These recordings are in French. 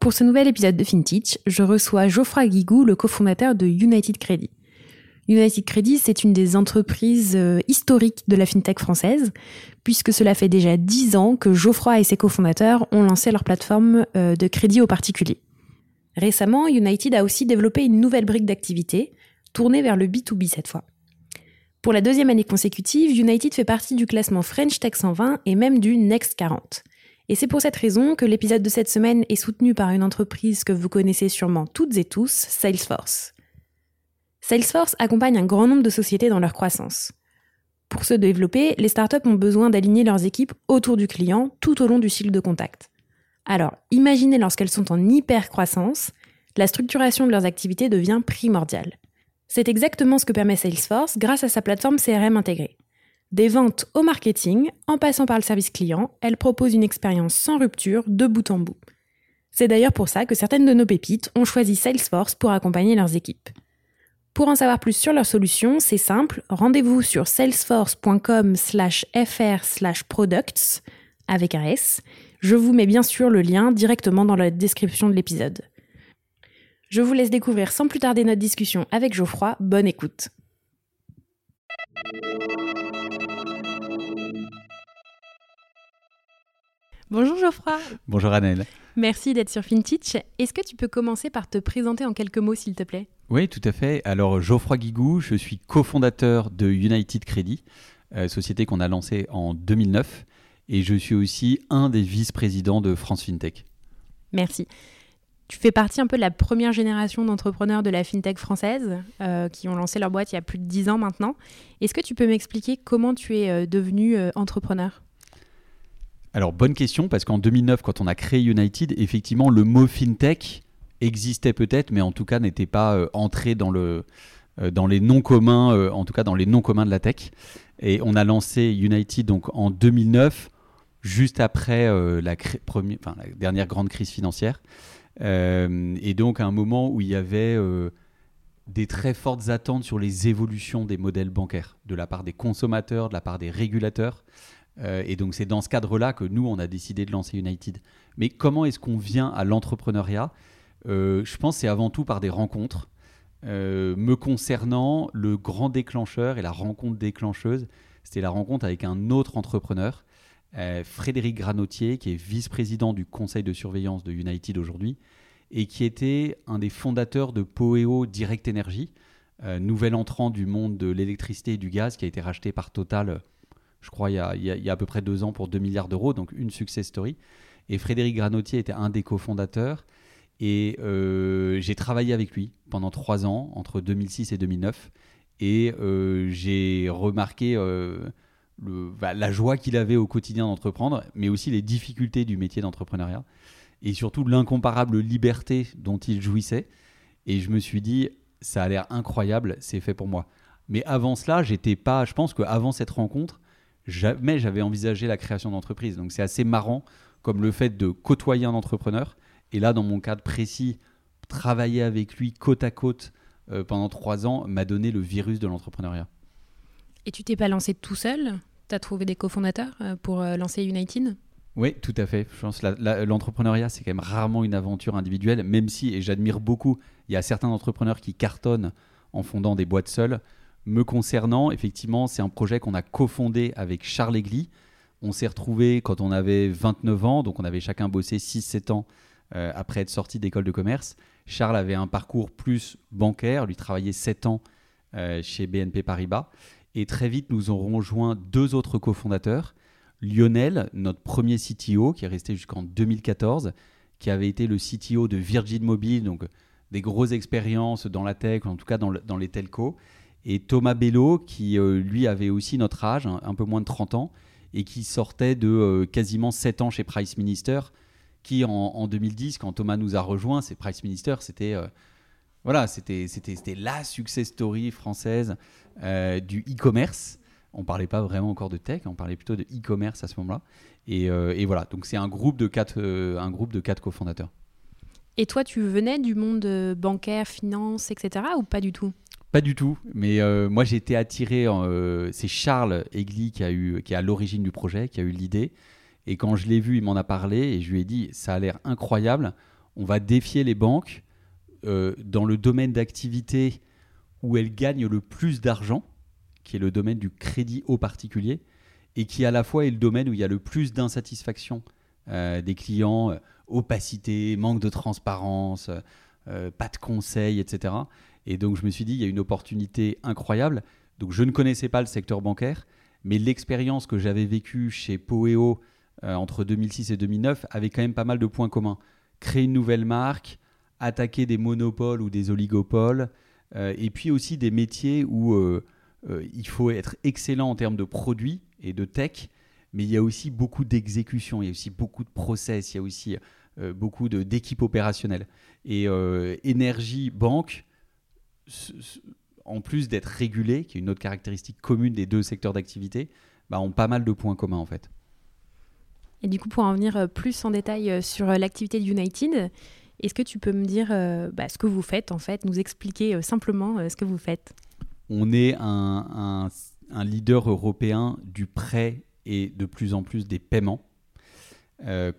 Pour ce nouvel épisode de FinTech, je reçois Geoffroy Guigou, le cofondateur de United Credit. United Credit, c'est une des entreprises euh, historiques de la fintech française, puisque cela fait déjà dix ans que Geoffroy et ses cofondateurs ont lancé leur plateforme euh, de crédit aux particuliers. Récemment, United a aussi développé une nouvelle brique d'activité, tournée vers le B2B cette fois. Pour la deuxième année consécutive, United fait partie du classement French Tech 120 et même du Next 40. Et c'est pour cette raison que l'épisode de cette semaine est soutenu par une entreprise que vous connaissez sûrement toutes et tous, Salesforce. Salesforce accompagne un grand nombre de sociétés dans leur croissance. Pour se développer, les startups ont besoin d'aligner leurs équipes autour du client tout au long du cycle de contact. Alors, imaginez lorsqu'elles sont en hyper-croissance, la structuration de leurs activités devient primordiale. C'est exactement ce que permet Salesforce grâce à sa plateforme CRM intégrée. Des ventes au marketing, en passant par le service client, elle propose une expérience sans rupture de bout en bout. C'est d'ailleurs pour ça que certaines de nos pépites ont choisi Salesforce pour accompagner leurs équipes. Pour en savoir plus sur leur solution, c'est simple, rendez-vous sur salesforce.com fr products avec un S. Je vous mets bien sûr le lien directement dans la description de l'épisode. Je vous laisse découvrir sans plus tarder notre discussion avec Geoffroy. Bonne écoute. Bonjour Geoffroy. Bonjour Annelle. Merci d'être sur FinTech. Est-ce que tu peux commencer par te présenter en quelques mots s'il te plaît? Oui, tout à fait. Alors Geoffroy Guigou, je suis cofondateur de United Credit, euh, société qu'on a lancée en 2009, et je suis aussi un des vice-présidents de France FinTech. Merci. Tu fais partie un peu de la première génération d'entrepreneurs de la fintech française euh, qui ont lancé leur boîte il y a plus de 10 ans maintenant. Est-ce que tu peux m'expliquer comment tu es euh, devenu entrepreneur? Alors, bonne question, parce qu'en 2009, quand on a créé United, effectivement, le mot fintech existait peut-être, mais en tout cas n'était pas euh, entré dans, le, euh, dans les noms communs, euh, en tout cas dans les noms communs de la tech. Et on a lancé United donc en 2009, juste après la, la, dernière grande crise financière. et donc à un moment où il y avait des très fortes attentes sur les évolutions des modèles bancaires, de la part des consommateurs, de la part des régulateurs. Euh, et donc c'est dans ce cadre-là que nous, on a décidé de lancer United. Mais comment est-ce qu'on vient à l'entrepreneuriat? Euh, Je pense c'est avant tout par des rencontres. Euh, me concernant, le grand déclencheur et la rencontre déclencheuse, c'était la rencontre avec un autre entrepreneur, Frédéric Granotier, qui est vice-président du conseil de surveillance de United aujourd'hui, et qui était un des fondateurs de Poeo Direct Energy, nouvel entrant du monde de l'électricité et du gaz, qui a été racheté par Total je crois, il y, a, à peu près deux ans pour 2 milliards d'euros, donc une success story. Et Frédéric Granotier était un des cofondateurs. Et euh, j'ai travaillé avec lui pendant trois ans, entre 2006 et 2009. Et euh, j'ai remarqué euh, bah, la joie qu'il avait au quotidien d'entreprendre, mais aussi les difficultés du métier d'entrepreneuriat. Et surtout l'incomparable liberté dont il jouissait. Et je me suis dit, ça a l'air incroyable, c'est fait pour moi. Mais avant cela, j'étais pas. Je pense qu'avant cette rencontre, jamais j'avais envisagé la création d'entreprise. Donc c'est assez marrant comme le fait de côtoyer un entrepreneur. Et là, dans mon cadre précis, travailler avec lui côte à côte euh, pendant trois ans m'a donné le virus de l'entrepreneuriat. Et tu t'es pas lancé tout seul? Tu as trouvé des cofondateurs euh, pour euh, lancer United? Oui, tout à fait. Je pense l'entrepreneuriat, c'est quand même rarement une aventure individuelle, même si, et j'admire beaucoup, il y a certains entrepreneurs qui cartonnent en fondant des boîtes seules. Me concernant, effectivement, c'est un projet qu'on a cofondé avec Charles Egli. On s'est retrouvés quand on avait 29 ans, donc on avait chacun bossé 6-7 ans euh, après être sorti d'école de commerce. Charles avait un parcours plus bancaire, lui travaillait 7 ans chez BNP Paribas. Et très vite, nous aurons rejoint deux autres cofondateurs. Lionel, notre premier CTO, qui est resté jusqu'en 2014, qui avait été le CTO de Virgin Mobile, donc des grosses expériences dans la tech, en tout cas dans, dans les telcos. Et Thomas Bello, qui lui avait aussi notre âge, un, peu moins de 30 ans, et qui sortait de euh, quasiment 7 ans chez Price Minister, qui en, 2010, quand Thomas nous a rejoint, c'est Price Minister, c'était euh, voilà, c'était la success story française euh, du e-commerce. On parlait pas vraiment encore de tech, on parlait plutôt de e-commerce à ce moment-là. Et, et, voilà, donc c'est un groupe de quatre un groupe de quatre cofondateurs. Et toi, tu venais du monde bancaire, finance, etc. ou pas du tout? Pas du tout, mais euh, moi j'ai été attiré. Euh, c'est Charles Egli qui a eu, qui est à l'origine du projet, qui a eu l'idée. Et quand je l'ai vu, il m'en a parlé et je lui ai dit ça a l'air incroyable. On va défier les banques euh, dans le domaine d'activité où elles gagnent le plus d'argent, qui est le domaine du crédit au particulier, et qui à la fois est le domaine où il y a le plus d'insatisfaction des clients, opacité, manque de transparence, pas de conseils, etc. Et donc je me suis dit, il y a une opportunité incroyable. Donc je ne connaissais pas le secteur bancaire, mais l'expérience que j'avais vécue chez Poeo euh, entre 2006 et 2009 avait quand même pas mal de points communs. Créer une nouvelle marque, attaquer des monopoles ou des oligopoles, euh, et puis aussi des métiers où euh, il faut être excellent en termes de produits et de tech, mais il y a aussi beaucoup d'exécution, il y a aussi beaucoup de process, il y a aussi beaucoup d'équipes opérationnelles. Et énergie, banque, en plus d'être régulés, qui est une autre caractéristique commune des deux secteurs d'activité, bah, ont pas mal de points communs en fait. Et du coup, pour en venir euh, plus en détail euh, sur euh, l'activité de United, est-ce que tu peux me dire bah, ce que vous faites en fait, nous expliquer simplement ce que vous faites? On est un, leader européen du prêt et de plus en plus des paiements.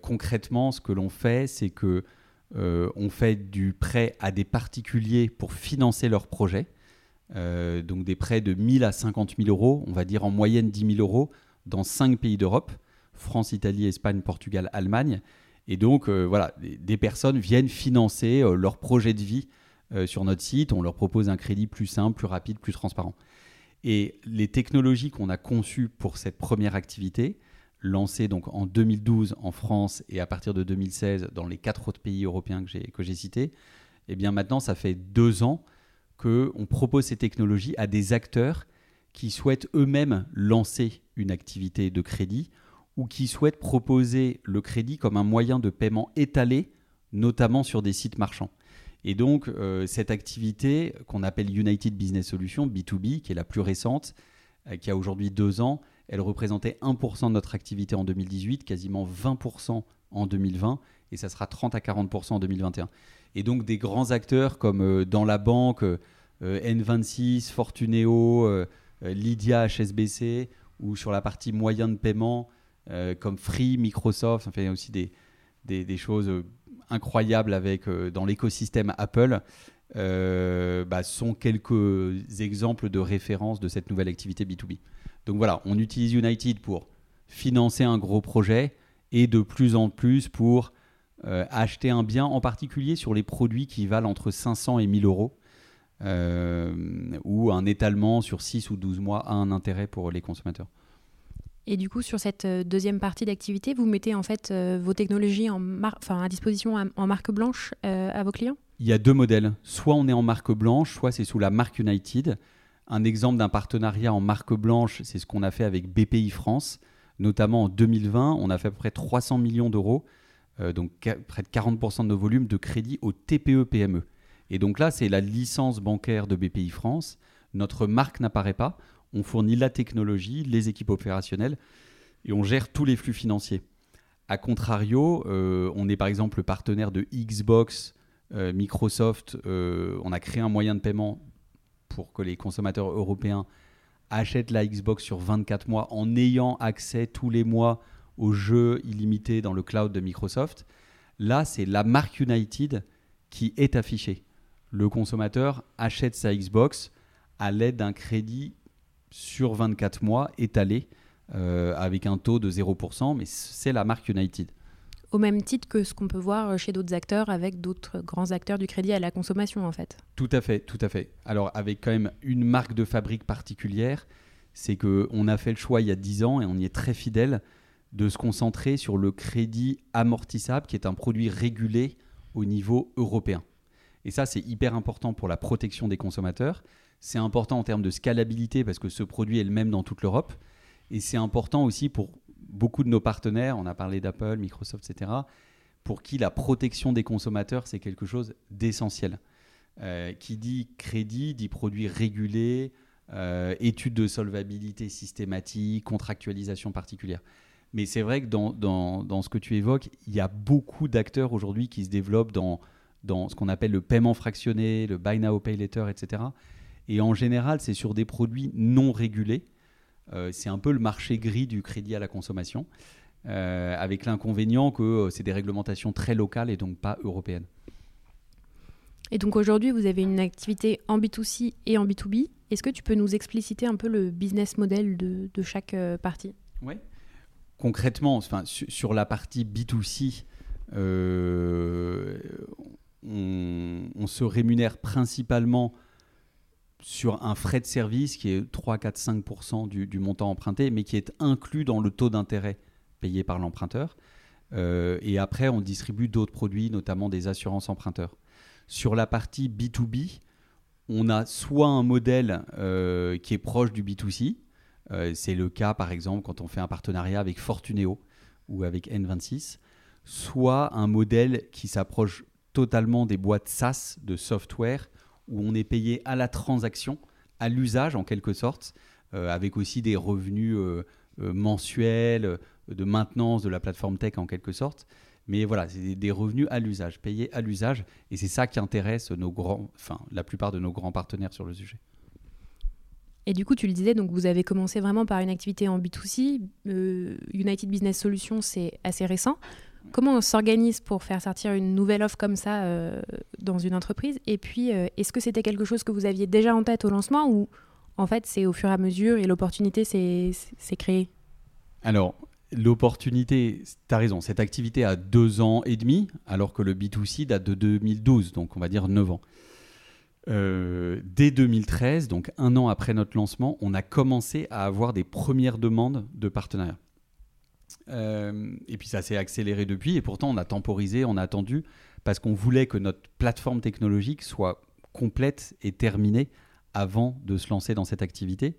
Concrètement, ce que l'on fait, c'est que euh, fait du prêt à des particuliers pour financer leurs projets. Euh, donc des prêts de 1000 à 50 000 euros, on va dire en moyenne 10 000 euros, dans 5 pays d'Europe, France, Italie, Espagne, Portugal, Allemagne. Et donc, euh, voilà, des, personnes viennent financer leur projet de vie sur notre site. On leur propose un crédit plus simple, plus rapide, plus transparent. Et les technologies qu'on a conçues pour cette première activité, lancé donc en 2012 en France et à partir de 2016 dans les quatre autres pays européens que j'ai cités, et eh bien maintenant ça fait deux ans qu'on propose ces technologies à des acteurs qui souhaitent eux-mêmes lancer une activité de crédit ou qui souhaitent proposer le crédit comme un moyen de paiement étalé, notamment sur des sites marchands. Et donc, euh, cette activité qu'on appelle United Business Solutions, B2B, qui est la plus récente, euh, qui a aujourd'hui deux ans, elle représentait 1% de notre activité en 2018, quasiment 20% en 2020, et ça sera 30 à 40% en 2021. Et donc des grands acteurs comme euh, dans la banque, euh, N26, Fortuneo, euh, Lydia HSBC, ou sur la partie moyen de paiement, comme Free, Microsoft, enfin aussi des, des, choses incroyables avec, dans l'écosystème Apple, bah, sont quelques exemples de référence de cette nouvelle activité B2B. Donc voilà, on utilise United pour financer un gros projet et de plus en plus pour euh, acheter un bien, en particulier sur les produits qui valent entre 500 et 1000 euros, euh, où un étalement sur 6 ou 12 mois a un intérêt pour les consommateurs. Et du coup, sur cette euh, deuxième partie d'activité, vous mettez en fait vos technologies en à disposition en marque blanche à vos clients? Il y a deux modèles. Soit on est en marque blanche, soit c'est sous la marque United. Un exemple d'un partenariat en marque blanche, c'est ce qu'on a fait avec BPI France. Notamment en 2020, on a fait à peu près 300 millions d'euros, euh, donc près de 40% de nos volumes de crédit au TPE-PME. Et donc là, c'est la licence bancaire de BPI France. Notre marque n'apparaît pas. On fournit la technologie, les équipes opérationnelles et on gère tous les flux financiers. A contrario, euh, on est par exemple le partenaire de Xbox, euh, Microsoft. on a créé un moyen de paiement pour que les consommateurs européens achètent la Xbox sur 24 mois en ayant accès tous les mois aux jeux illimités dans le cloud de Microsoft. Là, c'est la marque United qui est affichée. Le consommateur achète sa Xbox à l'aide d'un crédit sur 24 mois étalé euh, avec un taux de 0%, mais c'est la marque United. Au même titre que ce qu'on peut voir chez d'autres acteurs avec d'autres grands acteurs du crédit à la consommation en fait. Tout à fait, tout à fait. Alors avec quand même une marque de fabrique particulière, c'est qu'on a fait le choix il y a 10 ans et on y est très fidèle de se concentrer sur le crédit amortissable qui est un produit régulé au niveau européen. Et ça, c'est hyper important pour la protection des consommateurs. C'est important en termes de scalabilité parce que ce produit est le même dans toute l'Europe. Et c'est important aussi pour beaucoup de nos partenaires, on a parlé d'Apple, Microsoft, etc., pour qui la protection des consommateurs, c'est quelque chose d'essentiel. Euh, qui dit crédit, dit produit régulé, euh, études de solvabilité systématique, contractualisation particulière. Mais c'est vrai que dans, dans, dans, ce que tu évoques, il y a beaucoup d'acteurs aujourd'hui qui se développent dans, dans ce qu'on appelle le paiement fractionné, le buy now, pay later, etc. Et en général, c'est sur des produits non régulés. Euh, c'est un peu le marché gris du crédit à la consommation, euh, avec l'inconvénient que euh, c'est des réglementations très locales et donc pas européennes. Et donc aujourd'hui, vous avez une activité en B2C et en B2B. Est-ce que tu peux nous expliciter un peu le business model de, de chaque partie? Oui. Concrètement, enfin, sur, la partie B2C, on, se rémunère principalement sur un frais de service qui est 3, 4, 5 du, du, montant emprunté, mais qui est inclus dans le taux d'intérêt payé par l'emprunteur. Euh, et après, on distribue d'autres produits, notamment des assurances emprunteurs. Sur la partie B2B, on a soit un modèle euh, qui est proche du B2C, euh, c'est le cas par exemple quand on fait un partenariat avec Fortuneo ou avec N26, soit un modèle qui s'approche totalement des boîtes SaaS de software où on est payé à la transaction, à l'usage en quelque sorte, euh, avec aussi des revenus euh, euh, mensuels, de maintenance de la plateforme tech en quelque sorte. Mais voilà, c'est des revenus à l'usage, payés à l'usage, et c'est ça qui intéresse nos grands, enfin la plupart de nos grands partenaires sur le sujet. Et du coup, tu le disais, donc vous avez commencé vraiment par une activité en B2C. United Business Solutions, c'est assez récent. Comment on s'organise pour faire sortir une nouvelle offre comme ça euh, dans une entreprise? Et puis, euh, est-ce que c'était quelque chose que vous aviez déjà en tête au lancement ou en fait c'est au fur et à mesure et l'opportunité s'est créée? Alors, l'opportunité, tu as raison, cette activité a deux ans et demi, alors que le B2C date de 2012, donc on va dire neuf ans. Euh, dès 2013, donc un an après notre lancement, on a commencé à avoir des premières demandes de partenariat. Euh, et puis ça s'est accéléré depuis, et pourtant on a temporisé, on a attendu, parce qu'on voulait que notre plateforme technologique soit complète et terminée avant de se lancer dans cette activité.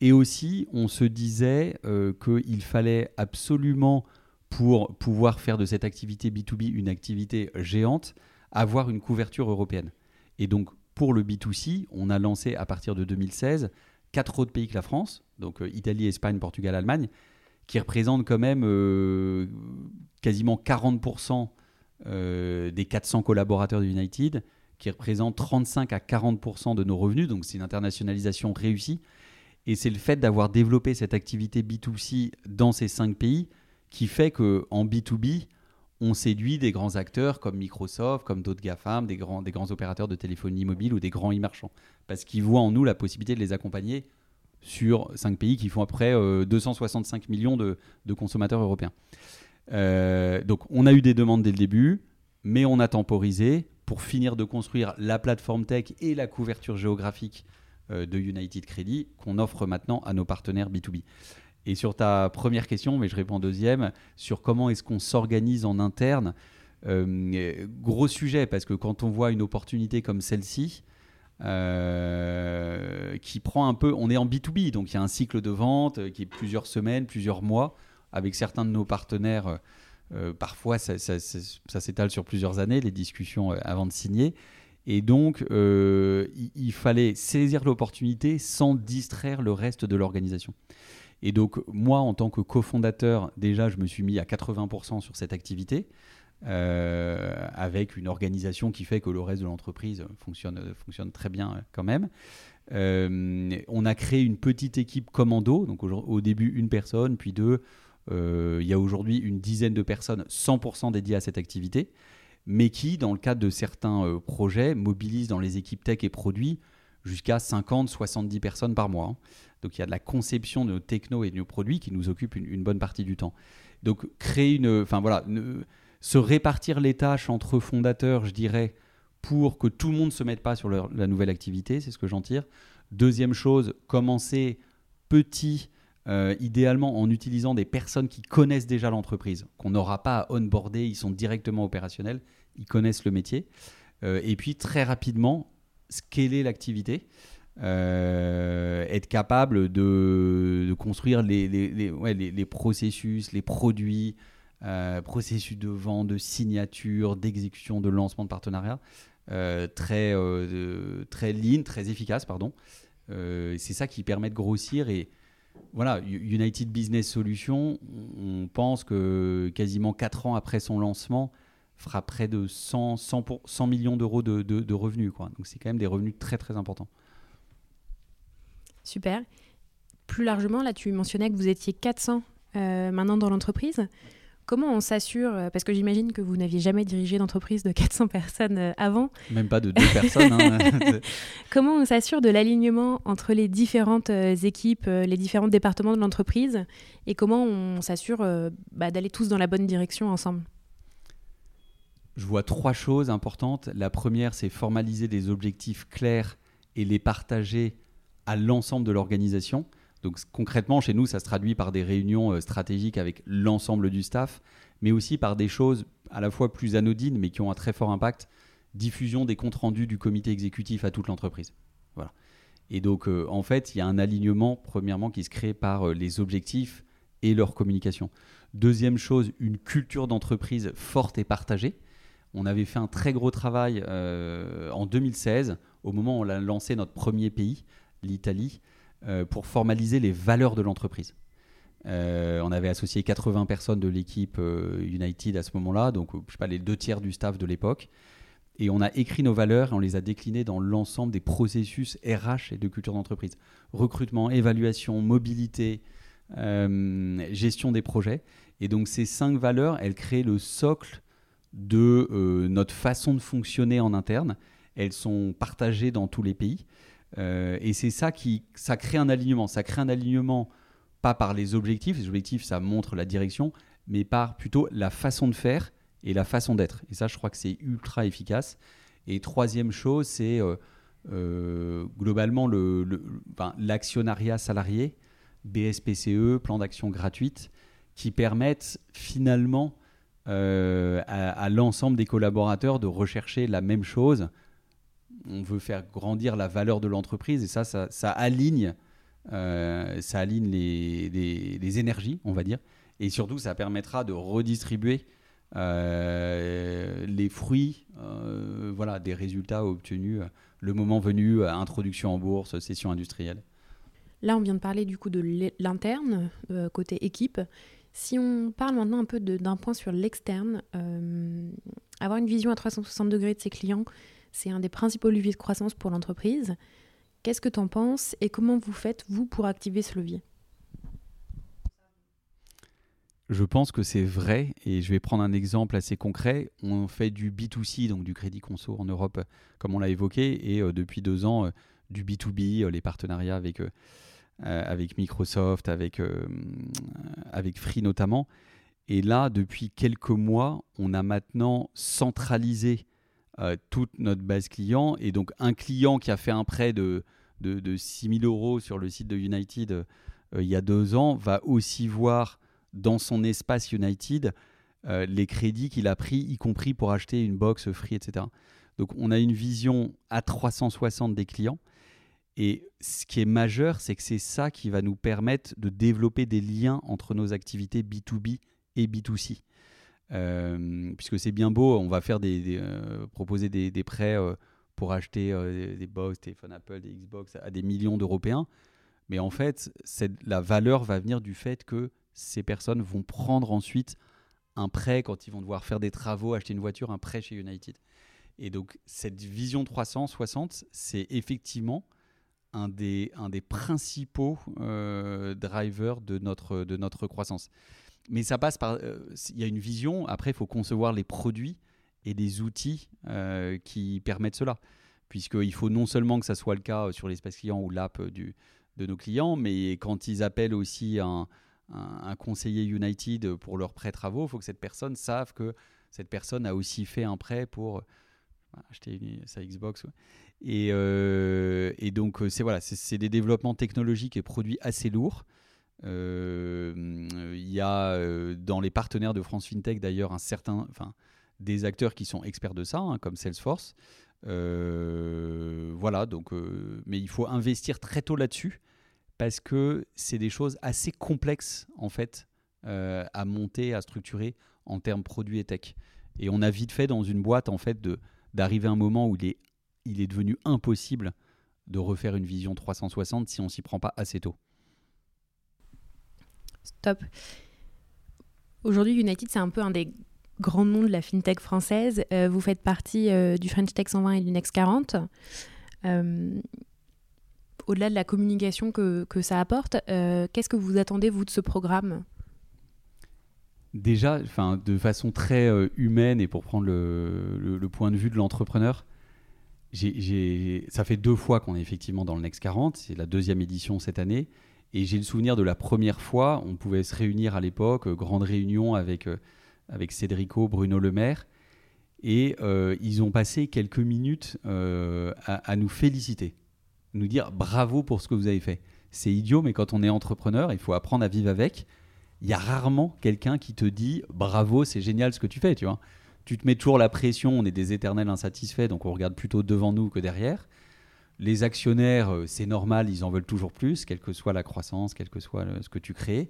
Et aussi, on se disait euh, qu'il fallait absolument, pour pouvoir faire de cette activité B2B une activité géante, avoir une couverture européenne. Et donc, pour le B2C, on a lancé à partir de 2016 quatre autres pays que la France, donc euh, Italie, Espagne, Portugal, Allemagne, qui représente quand même euh, quasiment 40% euh, des 400 collaborateurs de United, qui représente 35 à 40% de nos revenus. Donc c'est une internationalisation réussie. Et c'est le fait d'avoir développé cette activité B2C dans ces cinq pays qui fait qu'en B2B, on séduit des grands acteurs comme Microsoft, comme d'autres GAFAM, des grands, des grands opérateurs de téléphonie mobile ou des grands e-marchands. Parce qu'ils voient en nous la possibilité de les accompagner sur cinq pays qui font après 265 euh, millions de, consommateurs européens. Euh, donc on a eu des demandes dès le début, mais on a temporisé pour finir de construire la plateforme tech et la couverture géographique euh, de United Credit qu'on offre maintenant à nos partenaires B2B. Et sur ta première question, mais je réponds deuxième, sur comment est-ce qu'on s'organise en interne, gros sujet, parce que quand on voit une opportunité comme celle-ci, euh, qui prend un peu. On est en B2B, donc il y a un cycle de vente euh, qui est plusieurs semaines, plusieurs mois, avec certains de nos partenaires. Euh, parfois, ça, s'étale sur plusieurs années, les discussions avant de signer. Et donc, il, fallait saisir l'opportunité sans distraire le reste de l'organisation. Et donc, moi, en tant que cofondateur, déjà, je me suis mis à 80% sur cette activité. Euh, avec une organisation qui fait que le reste de l'entreprise fonctionne, fonctionne très bien quand même. Euh, on a créé une petite équipe commando, donc au, début une personne, puis deux. Euh, il y a aujourd'hui une dizaine de personnes 100% dédiées à cette activité, mais qui, dans le cadre de certains projets, mobilisent dans les équipes tech et produits jusqu'à 50-70 personnes par mois. Hein. Donc il y a de la conception de nos techno et de nos produits qui nous occupe une, bonne partie du temps. Donc créer une, enfin voilà, se répartir les tâches entre fondateurs, je dirais, pour que tout le monde ne se mette pas sur la nouvelle activité, c'est ce que j'en tire. Deuxième chose, commencer petit, euh, idéalement en utilisant des personnes qui connaissent déjà l'entreprise, qu'on n'aura pas à onboarder, ils sont directement opérationnels, ils connaissent le métier. Euh, et puis très rapidement, scaler l'activité. Euh, être capable de, construire les, les, processus, les produits, processus de vente, de signature, d'exécution, de lancement de partenariat, très, très lean, très efficace, pardon. c'est ça qui permet de grossir et voilà, United Business Solutions, on pense que quasiment 4 ans après son lancement, fera près de 100, 100, millions d'euros de, revenus. Quoi. Donc c'est quand même des revenus très très importants. Super. Plus largement, là tu mentionnais que vous étiez 400 euh, maintenant dans l'entreprise. Comment on s'assure, euh, parce que j'imagine que vous n'aviez jamais dirigé d'entreprise de 400 personnes euh, avant. Même pas de deux personnes. Hein. Comment on s'assure de l'alignement entre les différentes euh, équipes, les différents départements de l'entreprise et comment on s'assure bah, d'aller tous dans la bonne direction ensemble? Je vois trois choses importantes. La première, c'est formaliser des objectifs clairs et les partager à l'ensemble de l'organisation. Donc concrètement, chez nous, ça se traduit par des réunions euh, stratégiques avec l'ensemble du staff, mais aussi par des choses à la fois plus anodines, mais qui ont un très fort impact, diffusion des comptes rendus du comité exécutif à toute l'entreprise. Voilà. Et donc, euh, en fait, il y a un alignement, premièrement, qui se crée par euh, les objectifs et leur communication. Deuxième chose, une culture d'entreprise forte et partagée. On avait fait un très gros travail en 2016, au moment où on a lancé notre premier pays, l'Italie, pour formaliser les valeurs de l'entreprise. Euh, on avait associé 80 personnes de l'équipe euh, United à ce moment-là, donc je sais pas, les deux tiers du staff de l'époque. Et on a écrit nos valeurs et on les a déclinées dans l'ensemble des processus RH et de culture d'entreprise. Recrutement, évaluation, mobilité, gestion des projets. Et donc ces cinq valeurs, elles créent le socle de notre façon de fonctionner en interne. Elles sont partagées dans tous les pays. Euh, et c'est ça qui ça crée un alignement. Ça crée un alignement pas par les objectifs, les objectifs ça montre la direction, mais par plutôt la façon de faire et la façon d'être. Et ça, je crois que c'est ultra efficace. Et troisième chose, c'est euh, euh, globalement l'actionnariat le, salarié, BSPCE, plan d'action gratuite, qui permettent finalement à l'ensemble des collaborateurs de rechercher la même chose on veut faire grandir la valeur de l'entreprise et ça, ça, aligne, euh, ça aligne les, énergies, on va dire. Et surtout, ça permettra de redistribuer euh, les fruits euh, voilà, des résultats obtenus le moment venu, introduction en bourse, session industrielle. Là, on vient de parler du coup de l'interne, côté équipe. Si on parle maintenant un peu d'un point sur l'externe, avoir une vision à 360 degrés de ses clients, c'est un des principaux leviers de croissance pour l'entreprise. Qu'est-ce que tu en penses et comment vous faites, vous, pour activer ce levier? Je pense que c'est vrai et je vais prendre un exemple assez concret. On fait du B2C, donc du crédit conso en Europe, comme on l'a évoqué, et euh, depuis deux ans, euh, du B2B, euh, les partenariats avec, avec Microsoft, avec, avec Free notamment. Et là, depuis quelques mois, on a maintenant centralisé euh, toute notre base client. Et donc, un client qui a fait un prêt de, de, de 6 000 euros sur le site de United euh, il y a deux ans va aussi voir dans son espace United euh, les crédits qu'il a pris, y compris pour acheter une box free, etc. Donc, on a une vision à 360 des clients. Et ce qui est majeur, c'est que c'est ça qui va nous permettre de développer des liens entre nos activités B2B et B2C. Euh, puisque c'est bien beau, on va faire des, euh, proposer des, prêts euh, pour acheter des box, téléphone Apple, des Xbox à des millions d'Européens. Mais en fait, la valeur va venir du fait que ces personnes vont prendre ensuite un prêt quand ils vont devoir faire des travaux, acheter une voiture, un prêt chez United. Et donc, cette vision 360, c'est effectivement un des, un des principaux drivers de notre, de notre croissance mais ça passe par. Euh, il y a une vision. Après, il faut concevoir les produits et les outils euh, qui permettent cela. Puisqu'il faut non seulement que ça soit le cas sur l'espace client ou l'app de nos clients, mais quand ils appellent aussi un, conseiller United pour leurs prêts travaux, il faut que cette personne sache que cette personne a aussi fait un prêt pour acheter sa Xbox. Et, euh, et, donc, c'est voilà, c'est des développements technologiques et produits assez lourds. Il y a dans les partenaires de France FinTech d'ailleurs un certain, enfin, des acteurs qui sont experts de ça, hein, comme Salesforce. voilà, donc, mais il faut investir très tôt là-dessus parce que c'est des choses assez complexes en fait euh, à monter, à structurer en termes produits et tech. Et on a vite fait dans une boîte en fait de d'arriver à un moment où il est, il est devenu impossible de refaire une vision 360 si on s'y prend pas assez tôt. Stop. Aujourd'hui, United, c'est un peu un des grands noms de la fintech française. Euh, vous faites partie euh, du French Tech 120 et du Next 40 au-delà de la communication que, que ça apporte, euh, qu'est-ce que vous attendez, vous, de ce programme? Déjà, de façon très euh, humaine et pour prendre le, le, point de vue de l'entrepreneur, ça fait deux fois qu'on est effectivement dans le Next 40, c'est la deuxième édition cette année, et j'ai le souvenir de la première fois, on pouvait se réunir à l'époque, euh, grande réunion avec, avec Cédrico, Bruno Le Maire, et ils ont passé quelques minutes à, à, nous féliciter nous dire bravo pour ce que vous avez fait. C'est idiot, mais quand on est entrepreneur, il faut apprendre à vivre avec. Il y a rarement quelqu'un qui te dit bravo, c'est génial ce que tu fais, tu vois. Tu te mets toujours la pression, on est des éternels insatisfaits, donc on regarde plutôt devant nous que derrière. Les actionnaires, euh, c'est normal, ils en veulent toujours plus, quelle que soit la croissance, quel que soit ce que tu crées.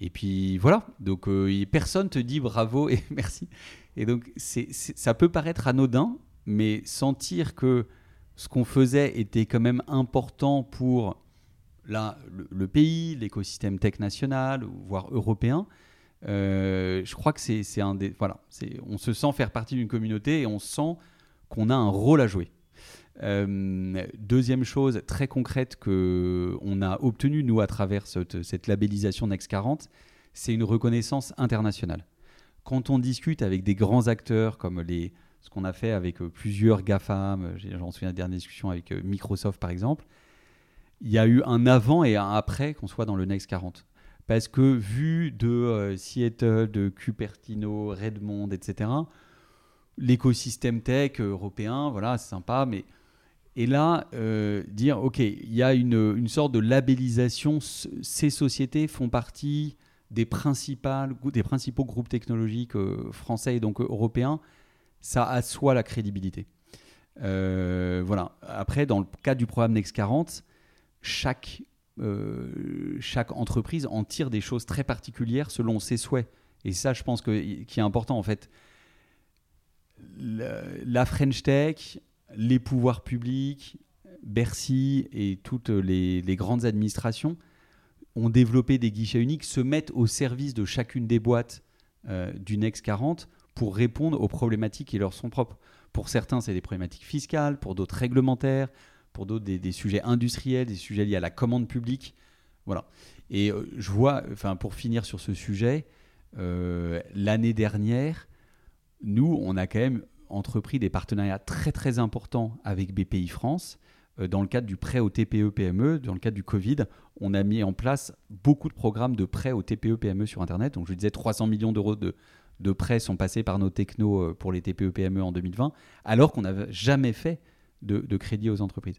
Et puis voilà, donc euh, personne te dit bravo et merci. Et donc ça peut paraître anodin, mais sentir que ce qu'on faisait était quand même important pour le, pays, l'écosystème tech national, voire européen. Euh, je crois que c'est un des. Voilà, on se sent faire partie d'une communauté et on sent qu'on a un rôle à jouer. Euh, deuxième chose très concrète qu'on a obtenue, nous, à travers cette, labellisation Next 40, c'est une reconnaissance internationale. Quand on discute avec des grands acteurs comme les, ce qu'on a fait avec euh, plusieurs GAFAM, euh, j'en souviens la dernière discussion avec euh, Microsoft par exemple, il y a eu un avant et un après qu'on soit dans le Next 40. Parce que vu de Seattle, de Cupertino, Redmond, etc., l'écosystème tech européen, voilà, c'est sympa, mais et là, dire, OK, il y a une, une, sorte de labellisation, ces sociétés font partie des, principales, des principaux groupes technologiques français et donc européens ça assoit la crédibilité. Euh, voilà. Après, dans le cas du programme Next 40, chaque, euh, chaque entreprise en tire des choses très particulières selon ses souhaits. Et ça, je pense que qui est important en fait. La, French Tech, les pouvoirs publics, Bercy et toutes les, grandes administrations ont développé des guichets uniques, se mettent au service de chacune des boîtes euh, du Next 40 pour répondre aux problématiques qui leur sont propres. Pour certains, c'est des problématiques fiscales, pour d'autres réglementaires, pour d'autres des, sujets industriels, des sujets liés à la commande publique. Voilà. Et euh, je vois, enfin, pour finir sur ce sujet, euh, l'année dernière, nous, on a quand même entrepris des partenariats très très importants avec BPI France. Euh, dans le cadre du prêt au TPE-PME, dans le cadre du Covid, on a mis en place beaucoup de programmes de prêt au TPE-PME sur Internet. Donc je disais 300 millions d'euros de, de prêts sont passés par nos technos euh, pour les TPE-PME en 2020, alors qu'on n'avait jamais fait de, crédit aux entreprises.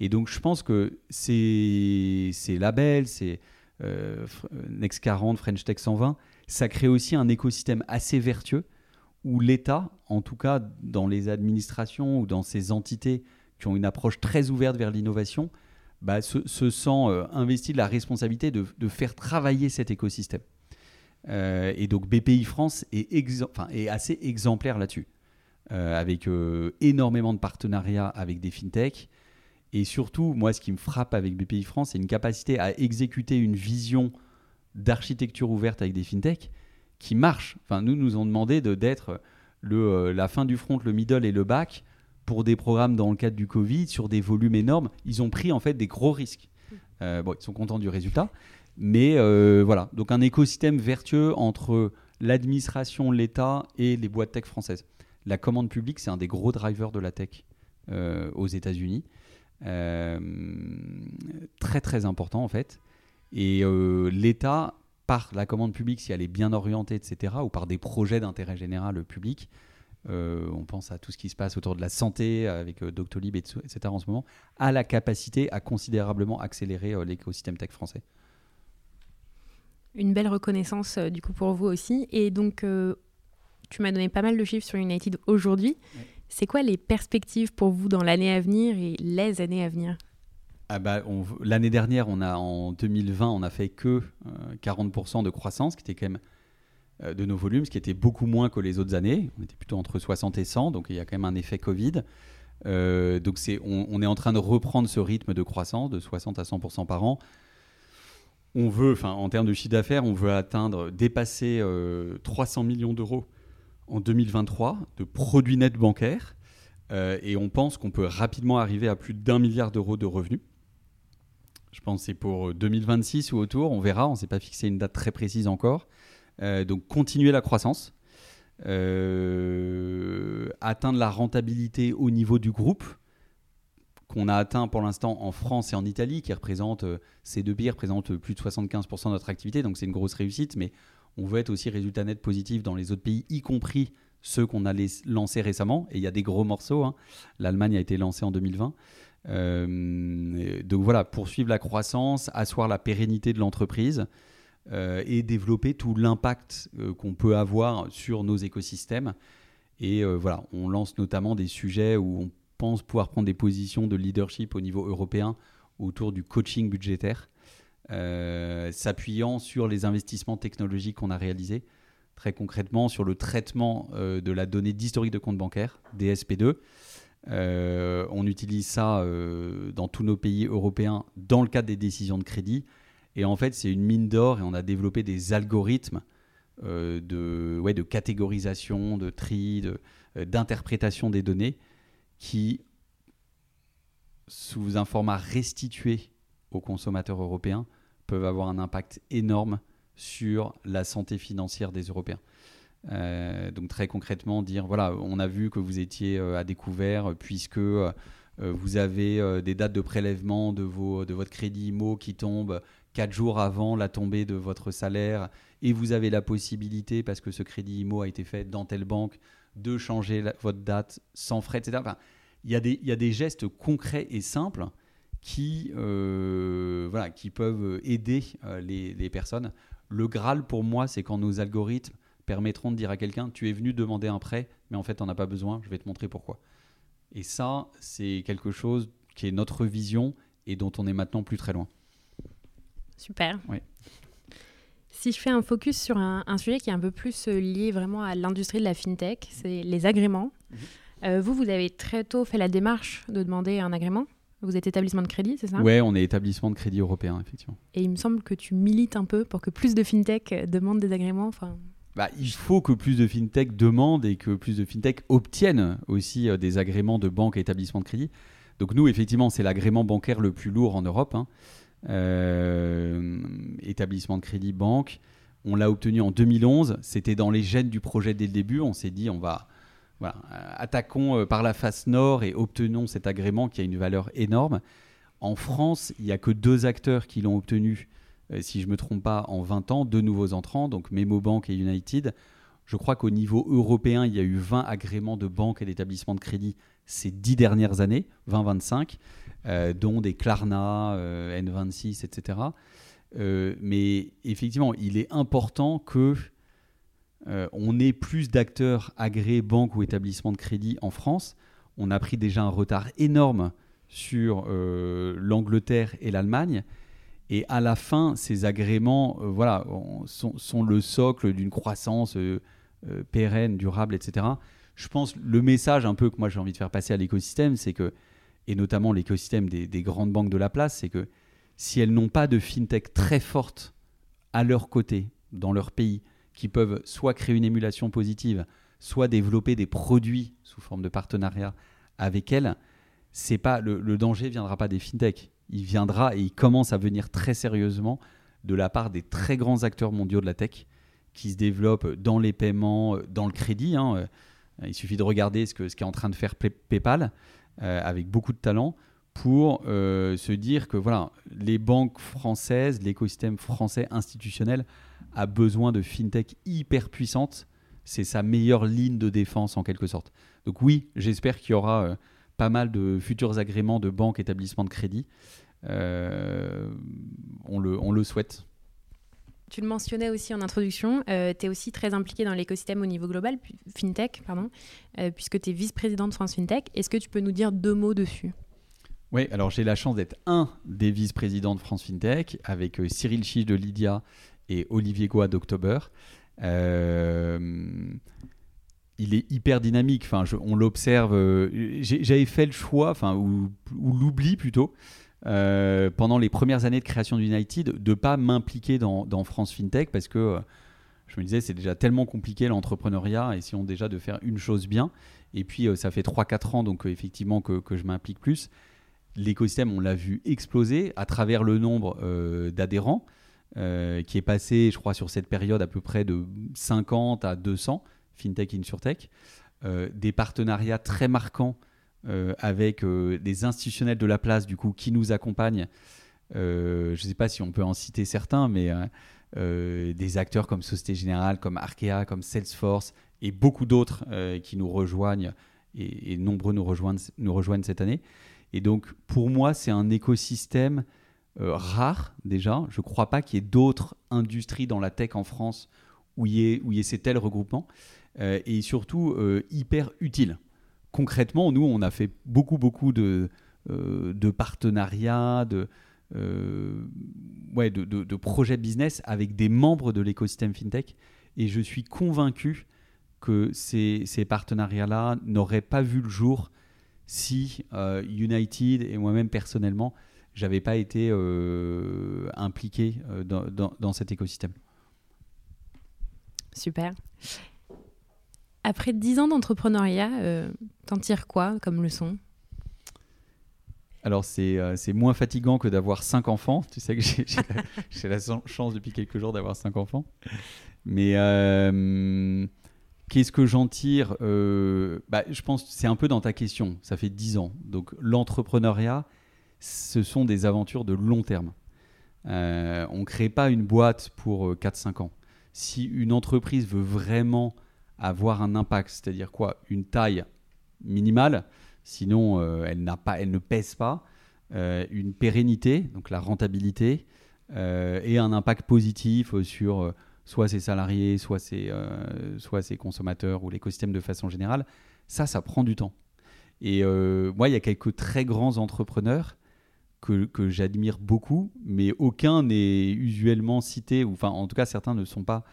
Et donc je pense que ces, ces labels, ces euh, Next 40, French Tech 120, ça crée aussi un écosystème assez vertueux où l'État, en tout cas dans les administrations ou dans ces entités qui ont une approche très ouverte vers l'innovation, bah, se, sent euh, investi de la responsabilité de, faire travailler cet écosystème. Euh, et donc BPI France est, assez exemplaire là-dessus, euh, avec énormément de partenariats avec des fintechs. Et surtout, moi, ce qui me frappe avec BPI France, c'est une capacité à exécuter une vision d'architecture ouverte avec des fintechs qui marche. Enfin, nous, nous ont demandé d'être le, la fin du front, le middle et le back pour des programmes dans le cadre du Covid sur des volumes énormes. Ils ont pris en fait des gros risques. bon, ils sont contents du résultat, mais euh, voilà, donc un écosystème vertueux entre l'administration, l'État et les boîtes tech françaises. La commande publique, c'est un des gros drivers de la tech euh, aux États-Unis. Euh, très très important en fait. Et l'État par la commande publique, si elle est bien orientée, etc., ou par des projets d'intérêt général public, euh, on pense à tout ce qui se passe autour de la santé avec euh, Doctolib, etc. en ce moment, a la capacité à considérablement accélérer euh, l'écosystème tech français. Une belle reconnaissance du coup pour vous aussi. Et donc, tu m'as donné pas mal de chiffres sur United aujourd'hui. C'est quoi les perspectives pour vous dans l'année à venir et les années à venir? Ah bah, L'année dernière, on a, en 2020, on a fait que 40% de croissance, qui était quand même euh, de nos volumes, ce qui était beaucoup moins que les autres années. On était plutôt entre 60 et 100, donc il y a quand même un effet Covid. Euh, donc on, est en train de reprendre ce rythme de croissance de 60 à 100% par an. On veut, enfin en termes de chiffre d'affaires, on veut atteindre, dépasser 300 euh, millions d'euros en 2023 de produits nets bancaires. et on pense qu'on peut rapidement arriver à plus d'un milliard d'euros de revenus. Je pense que c'est pour 2026 ou autour, on verra, on ne s'est pas fixé une date très précise encore. Euh, donc continuer la croissance, euh, atteindre la rentabilité au niveau du groupe qu'on a atteint pour l'instant en France et en Italie, qui représentent, euh, ces deux pays représentent plus de 75% de notre activité, donc c'est une grosse réussite, mais on veut être aussi résultat net positif dans les autres pays, y compris ceux qu'on a lancés récemment, et il y a des gros morceaux, hein. l'Allemagne a été lancée en 2020. Donc voilà, poursuivre la croissance, asseoir la pérennité de l'entreprise, euh, et développer tout l'impact euh, qu'on peut avoir sur nos écosystèmes. Et euh, voilà, on lance notamment des sujets où on pense pouvoir prendre des positions de leadership au niveau européen autour du coaching budgétaire, s'appuyant sur les investissements technologiques qu'on a réalisés, très concrètement sur le traitement de la donnée d'historique de compte bancaire, DSP2. On utilise ça dans tous nos pays européens dans le cadre des décisions de crédit et en fait, c'est une mine d'or et on a développé des algorithmes euh, de, de catégorisation, de tri, euh, d'interprétation des données qui, sous un format restitué aux consommateurs européens, peuvent avoir un impact énorme sur la santé financière des Européens. Euh, donc très concrètement, dire, voilà, on a vu que vous étiez à découvert puisque vous avez des dates de prélèvement de, vos, de votre crédit IMO qui tombent quatre jours avant la tombée de votre salaire et vous avez la possibilité, parce que ce crédit IMO a été fait dans telle banque, de changer votre date sans frais, etc. il, y a des, y a des gestes concrets et simples qui, euh, voilà, qui peuvent aider euh, les, les, personnes. Le Graal pour moi, c'est quand nos algorithmes permettront de dire à quelqu'un, tu es venu demander un prêt, mais en fait, n'en as pas besoin, je vais te montrer pourquoi. Et ça, c'est quelque chose qui est notre vision et dont on est maintenant plus très loin. Super. Si je fais un focus sur un, sujet qui est un peu plus euh, lié vraiment à l'industrie de la fintech, c'est les agréments. Mhm. Euh, vous, vous avez très tôt fait la démarche de demander un agrément. Vous êtes établissement de crédit, c'est ça? Oui, on est établissement de crédit européen, effectivement. Et il me semble que tu milites un peu pour que plus de fintech euh, demandent des agréments. Enfin... Bah, il faut que plus de fintech demandent et que plus de fintech obtiennent aussi des agréments de banque et établissements de crédit. Donc nous, effectivement, c'est l'agrément bancaire le plus lourd en Europe. Hein. Euh, établissement de crédit, banque. On l'a obtenu en 2011. C'était dans les gènes du projet dès le début. On s'est dit, on va attaquons euh, par la face nord et obtenons cet agrément qui a une valeur énorme. En France, il n'y a que deux acteurs qui l'ont obtenu, euh, si je ne me trompe pas, en 20 ans, deux nouveaux entrants, donc Memo Bank et United. Je crois qu'au niveau européen, il y a eu 20 agréments de banque et d'établissements de crédit ces dix dernières années, 20-25. Euh, dont des Klarna, euh, N26, etc. Euh, mais effectivement, il est important que on ait plus d'acteurs agréés banques ou établissements de crédit en France. On a pris déjà un retard énorme sur l'Angleterre et l'Allemagne. Et à la fin, ces agréments voilà, sont, le socle d'une croissance pérenne, durable, etc. Je pense le message un peu que moi j'ai envie de faire passer à l'écosystème, c'est que et notamment l'écosystème des, grandes banques de la place, c'est que si elles n'ont pas de fintech très forte à leur côté, dans leur pays, qui peuvent soit créer une émulation positive, soit développer des produits sous forme de partenariat avec elles, c'est pas le, le danger viendra pas des fintech, il viendra et il commence à venir très sérieusement de la part des très grands acteurs mondiaux de la tech qui se développent dans les paiements, dans le crédit. Hein. Il suffit de regarder ce, que, ce qu'est en train de faire PayPal. Euh, avec beaucoup de talent, pour se dire que voilà, les banques françaises, l'écosystème français institutionnel a besoin de fintech hyper puissantes. C'est sa meilleure ligne de défense en quelque sorte. Donc oui, j'espère qu'il y aura pas mal de futurs agréments de banques, établissements de crédit. on, le, on le souhaite. Tu le mentionnais aussi en introduction, euh, tu es aussi très impliqué dans l'écosystème au niveau global, FinTech, pardon, euh, puisque tu es vice-président de France FinTech. Est-ce que tu peux nous dire deux mots dessus? Oui, alors j'ai la chance d'être un des vice-présidents de France FinTech, avec euh, Cyril Chich de Lydia et Olivier Goa d'October. Il est hyper dynamique. Enfin, on l'observe. J'avais fait le choix, enfin, ou l'oubli plutôt, euh, pendant les premières années de création d'United de ne pas m'impliquer dans, France FinTech parce que euh, je me disais c'est déjà tellement compliqué l'entrepreneuriat, essayons déjà de faire une chose bien. Et puis euh, ça fait 3-4 ans donc effectivement que je m'implique plus. L'écosystème, on l'a vu exploser à travers le nombre d'adhérents qui est passé, je crois, sur cette période à peu près de 50 à 200, FinTech, InsurTech. des partenariats très marquants euh, avec euh, des institutionnels de la place du coup qui nous accompagnent. Euh, je ne sais pas si on peut en citer certains, mais des acteurs comme Société Générale, comme Arkea, comme Salesforce et beaucoup d'autres qui nous rejoignent et, nombreux nous rejoignent, nous rejoignent cette année. Et donc pour moi, c'est un écosystème rare déjà. Je ne crois pas qu'il y ait d'autres industries dans la tech en France où il y où il y ait ces tels regroupements et surtout hyper utile concrètement, nous, on a fait beaucoup, beaucoup de, euh, partenariats, de, euh, ouais, de, projets business avec des membres de l'écosystème FinTech. Et je suis convaincu que ces, partenariats-là n'auraient pas vu le jour si euh, United et moi-même personnellement, j'avais pas été impliqué dans, dans, dans cet écosystème. Super. Après 10 ans d'entrepreneuriat, euh, t'en tires quoi comme leçon? Alors, euh, c'est moins fatigant que d'avoir 5 enfants. Tu sais que j'ai la, chance depuis quelques jours d'avoir 5 enfants. Mais euh, qu'est-ce que j'en tire bah, Je pense que c'est un peu dans ta question. Ça fait 10 ans. Donc, l'entrepreneuriat, ce sont des aventures de long terme. on ne crée pas une boîte pour 4-5 ans. Si une entreprise veut vraiment avoir un impact, c'est-à-dire quoi Une taille minimale, sinon euh, elle, pas, elle ne pèse pas, euh, une pérennité, donc la rentabilité, euh, et un impact positif sur soit ses salariés, soit ses, soit ses consommateurs ou l'écosystème de façon générale, ça, ça prend du temps. Et moi, il y a quelques très grands entrepreneurs que, que j'admire beaucoup, mais aucun n'est usuellement cité, ou enfin en tout cas certains ne sont pas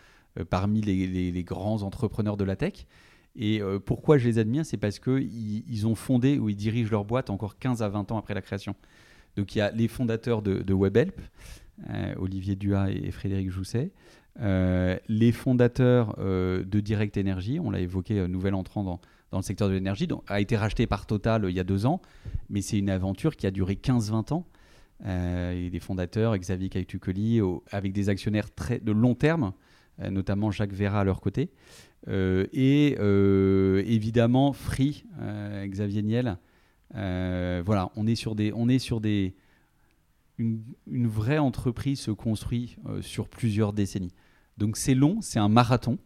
parmi les, grands entrepreneurs de la tech. Et euh, pourquoi je les admire C'est parce qu'ils ils ont fondé ou ils dirigent leur boîte encore 15 à 20 ans après la création. Donc il y a les fondateurs de, WebHelp, euh, Olivier Dua et Frédéric Jousset, les fondateurs de Direct Energy, on l'a évoqué, nouvel entrant dans, le secteur de l'énergie, a été racheté par Total il y a deux ans, mais c'est une aventure qui a duré 15-20 ans. et les fondateurs, Xavier Caetucoli, avec des actionnaires très, de long terme, euh, notamment Jacques Vera à leur côté. Euh, et euh, évidemment, Free, Xavier Niel. voilà, on est sur des. On est sur des une, vraie entreprise se construit sur plusieurs décennies. Donc c'est long, c'est un marathon.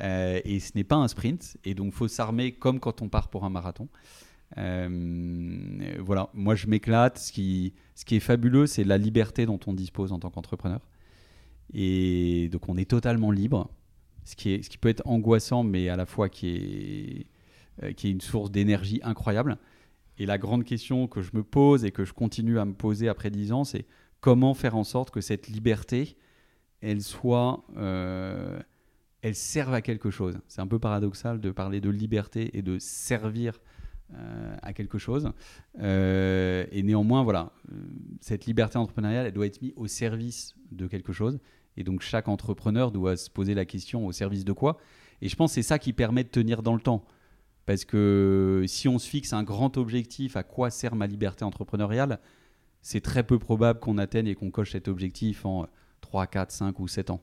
et ce n'est pas un sprint. Et donc, faut s'armer comme quand on part pour un marathon. voilà, moi je m'éclate. Ce qui, ce qui est fabuleux, c'est la liberté dont on dispose en tant qu'entrepreneur. Et donc on est totalement libre, ce qui, est, ce qui peut être angoissant, mais à la fois qui est, euh, qui est une source d'énergie incroyable. Et la grande question que je me pose et que je continue à me poser après 10 ans, c'est comment faire en sorte que cette liberté, elle soit, euh, elle serve à quelque chose. C'est un peu paradoxal de parler de liberté et de servir euh, à quelque chose. et néanmoins, voilà, cette liberté entrepreneuriale, elle doit être mise au service de quelque chose. Et donc chaque entrepreneur doit se poser la question au service de quoi? Et je pense que c'est ça qui permet de tenir dans le temps. Parce que si on se fixe un grand objectif, à quoi sert ma liberté entrepreneuriale, c'est très peu probable qu'on atteigne et qu'on coche cet objectif en 3, 4, 5 ou 7 ans.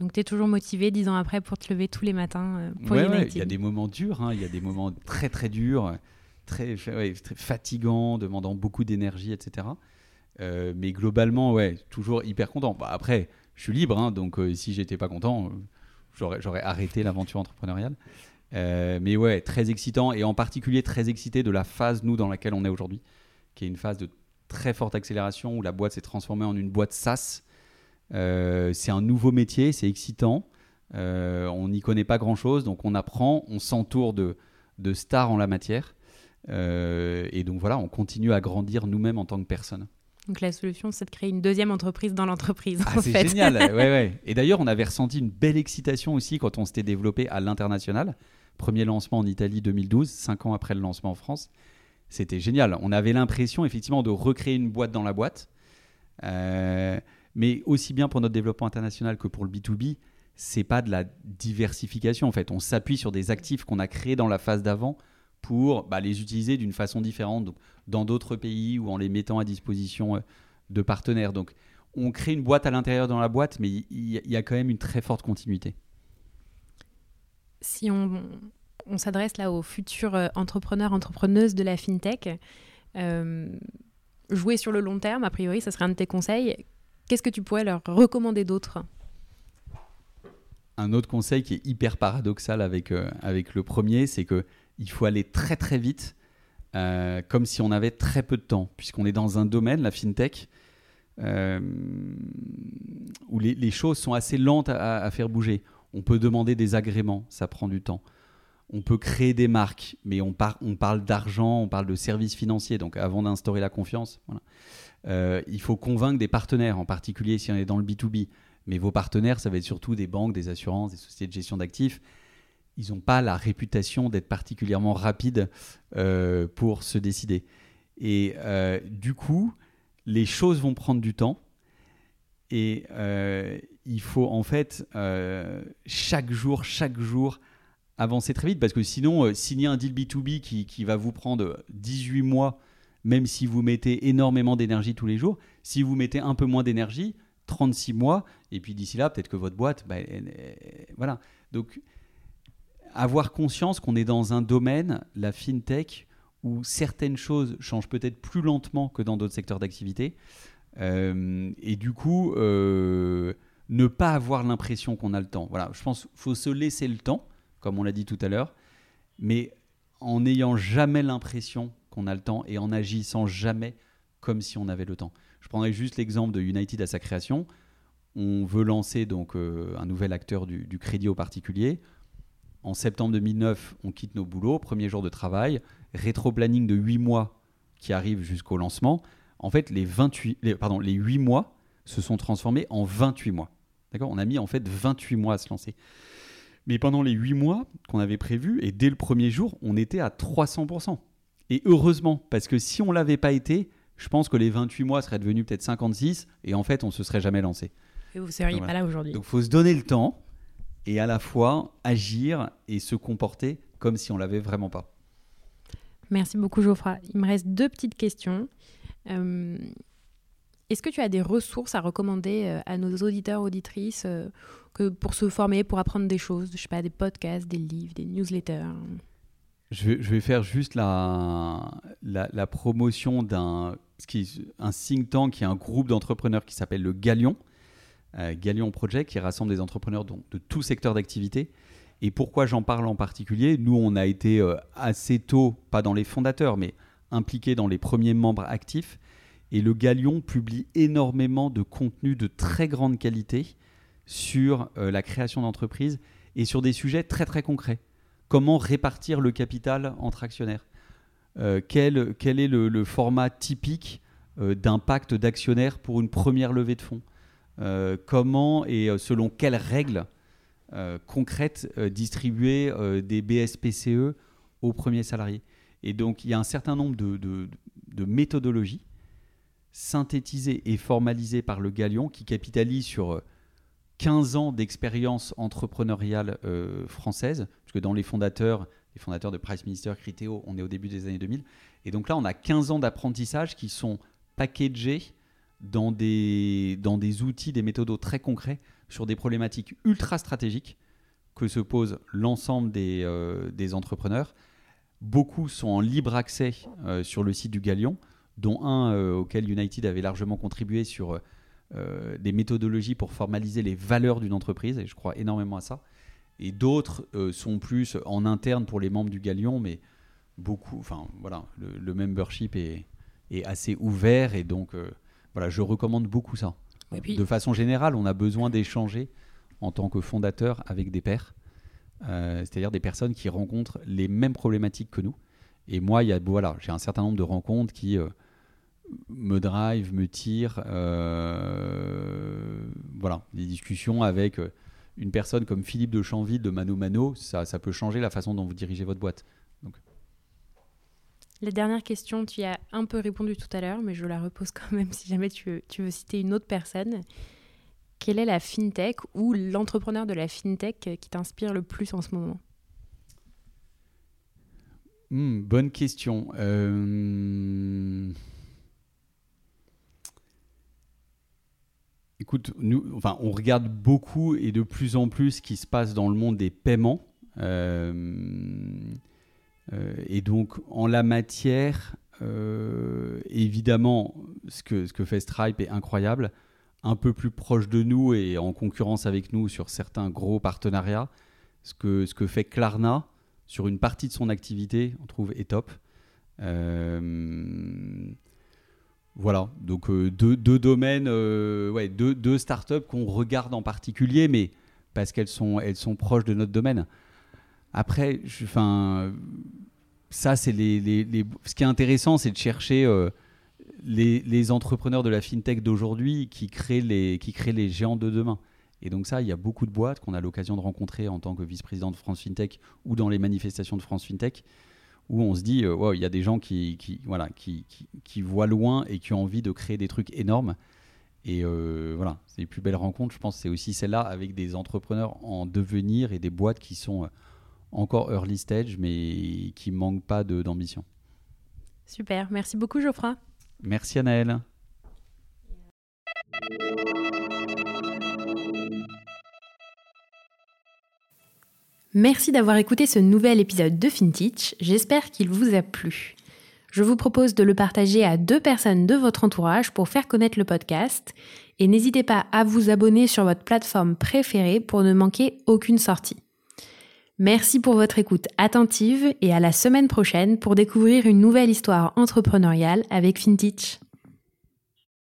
Donc tu es toujours motivé dix ans après pour te lever tous les matins euh, pour ouais, Il y a des moments durs, hein. il y a des moments très très durs, très, très fatigant, demandant beaucoup d'énergie, etc. mais globalement, ouais, toujours hyper content. Bah, après, je suis libre, hein, donc si j'étais pas content, j'aurais arrêté l'aventure entrepreneuriale. mais ouais, très excitant et en particulier très excité de la phase, nous, dans laquelle on est aujourd'hui, qui est une phase de très forte accélération où la boîte s'est transformée en une boîte SaaS. c'est un nouveau métier, c'est excitant. Euh, on n'y connaît pas grand-chose, donc on apprend, on s'entoure de, de, stars en la matière. Euh, et donc voilà, on continue à grandir nous-mêmes en tant que personne. Donc la solution, c'est de créer une deuxième entreprise dans l'entreprise. Ah, c'est génial, ouais, ouais. Et d'ailleurs, on avait ressenti une belle excitation aussi quand on s'était développé à l'international. Premier lancement en Italie 2012, cinq ans après le lancement en France. C'était génial. On avait l'impression effectivement de recréer une boîte dans la boîte. Euh, mais aussi bien pour notre développement international que pour le B2B, c'est pas de la diversification en fait. On s'appuie sur des actifs qu'on a créés dans la phase d'avant pour bah, les utiliser d'une façon différente dans d'autres pays ou en les mettant à disposition euh, de partenaires. Donc on crée une boîte à l'intérieur dans la boîte, mais il y, a quand même une très forte continuité. Si on, s'adresse là aux futurs euh, entrepreneurs, entrepreneuses de la FinTech, euh, jouer sur le long terme, a priori, ça serait un de tes conseils. Qu'est-ce que tu pourrais leur recommander d'autre? Un autre conseil qui est hyper paradoxal avec, euh, avec le premier, c'est que il faut aller très très vite, euh, comme si on avait très peu de temps, puisqu'on est dans un domaine, la fintech, euh, où les, choses sont assez lentes à, faire bouger. On peut demander des agréments, ça prend du temps. On peut créer des marques, mais on, on parle d'argent, on parle de services financiers, donc avant d'instaurer la confiance, il faut convaincre des partenaires, en particulier si on est dans le B2B. Mais vos partenaires, ça va être surtout des banques, des assurances, des sociétés de gestion d'actifs. Ils n'ont pas la réputation d'être particulièrement rapides euh, pour se décider. Et euh, du coup, les choses vont prendre du temps. Et euh, il faut en fait chaque jour, chaque jour, avancer très vite. Parce que sinon, signer un deal B2B qui, qui va vous prendre 18 mois, même si vous mettez énormément d'énergie tous les jours, si vous mettez un peu moins d'énergie, 36 mois, et puis d'ici là, peut-être que votre boîte, bah, voilà. Donc, avoir conscience qu'on est dans un domaine, la fintech, où certaines choses changent peut-être plus lentement que dans d'autres secteurs d'activité, euh, et du coup, euh, ne pas avoir l'impression qu'on a le temps. Voilà, je pense qu'il faut se laisser le temps, comme on l'a dit tout à l'heure, mais en n'ayant jamais l'impression qu'on a le temps et en agissant jamais comme si on avait le temps. Je prendrai juste l'exemple de United à sa création. On veut lancer donc euh, un nouvel acteur du, crédit au particulier. En septembre 2009, on quitte nos boulots, premier jour de travail, rétro-planning de 8 mois qui arrive jusqu'au lancement. En fait, les, 28, pardon, les 8 mois se sont transformés en 28 mois. D'accord? On a mis en fait 28 mois à se lancer. Mais pendant les 8 mois qu'on avait prévus, et dès le premier jour, on était à 300%. Et heureusement, parce que si on ne l'avait pas été, je pense que les 28 mois seraient devenus peut-être 56 et en fait, on se serait jamais lancé. Et vous ne seriez pas là aujourd'hui. Donc, il faut se donner le temps et à la fois agir et se comporter comme si on l'avait vraiment pas. Merci beaucoup, Geoffroy. Il me reste deux petites questions. Euh, est-ce que tu as des ressources à recommander euh, à nos auditeurs, auditrices, euh, que pour se former, pour apprendre des choses Je sais pas, des podcasts, des livres, des newsletters? Je vais, faire juste la, la promotion d'un un think tank qui est un groupe d'entrepreneurs qui s'appelle le Galion, Galion Project, qui rassemble des entrepreneurs de tout secteur d'activité. Et pourquoi j'en parle en particulier? Nous, on a été euh, assez tôt, pas dans les fondateurs, mais impliqués dans les premiers membres actifs. Et le Galion publie énormément de contenu de très grande qualité sur euh, la création d'entreprises et sur des sujets très très concrets. Comment répartir le capital entre actionnaires? Euh, quel, quel, est le, format typique euh, d'impact d'actionnaire pour une première levée de fonds? euh, Comment et selon quelles règles concrètes distribuer des BSPCE aux premiers salariés Et donc il y a un certain nombre de, de, méthodologies synthétisées et formalisées par le Galion qui capitalise sur 15 ans d'expérience entrepreneuriale française, puisque dans les fondateurs, les fondateurs de Price Minister, Criteo, on est au début des années 2000. Et donc là, on a 15 ans d'apprentissage qui sont packagés dans des, dans des outils, des méthodos très concrets sur des problématiques ultra stratégiques que se posent l'ensemble des, euh, des entrepreneurs beaucoup sont en libre accès sur le site du Galion, dont un auquel United avait largement contribué sur des méthodologies pour formaliser les valeurs d'une entreprise, et je crois énormément à ça. Et d'autres sont plus en interne pour les membres du Galion, mais beaucoup, enfin voilà, le, membership est, est, assez ouvert et donc voilà, je recommande beaucoup ça. De façon générale, on a besoin d'échanger en tant que fondateur avec des pairs, euh, c'est-à-dire des personnes qui rencontrent les mêmes problématiques que nous. Et moi, il voilà, j'ai un certain nombre de rencontres qui euh, me drive, me tirent. Euh, voilà, des discussions avec une personne comme Philippe de Chanville de Mano Mano, ça, ça peut changer la façon dont vous dirigez votre boîte. La dernière question, tu as un peu répondu tout à l'heure, mais je la repose quand même si jamais tu veux, citer une autre personne. Quelle est la fintech ou l'entrepreneur de la fintech qui t'inspire le plus en ce moment? Hmm, Bonne question. Euh, écoute, nous, on regarde beaucoup et de plus en plus ce qui se passe dans le monde des paiements. Euh, euh, et donc, en la matière, euh, évidemment, ce que, ce que fait Stripe est incroyable, un peu plus proche de nous et en concurrence avec nous sur certains gros partenariats. Ce que, ce que fait Klarna sur une partie de son activité, on trouve, est top. Euh, voilà, donc deux, domaines, deux, deux startups qu'on regarde en particulier, mais parce qu'elles sont, elles sont proches de notre domaine. Après, enfin, ça, c'est les, les, ce qui est intéressant, c'est de chercher euh, les, les, entrepreneurs de la fintech d'aujourd'hui qui créent les qui créent les géants de demain. Et donc ça, il y a beaucoup de boîtes qu'on a l'occasion de rencontrer en tant que vice-président de France FinTech ou dans les manifestations de France FinTech, où on se dit, euh, il y a des gens qui, qui voilà, qui, qui, qui, voient loin et qui ont envie de créer des trucs énormes. Et euh, voilà, c'est les plus belles rencontres, je pense, c'est aussi celle-là avec des entrepreneurs en devenir et des boîtes qui sont encore early stage, mais qui manque pas d'ambition. Super, merci beaucoup Geoffroy. Merci Anaël. Merci d'avoir écouté ce nouvel épisode de FinTech, j'espère qu'il vous a plu. Je vous propose de le partager à deux personnes de votre entourage pour faire connaître le podcast et n'hésitez pas à vous abonner sur votre plateforme préférée pour ne manquer aucune sortie. Merci pour votre écoute attentive et à la semaine prochaine pour découvrir une nouvelle histoire entrepreneuriale avec FinTech.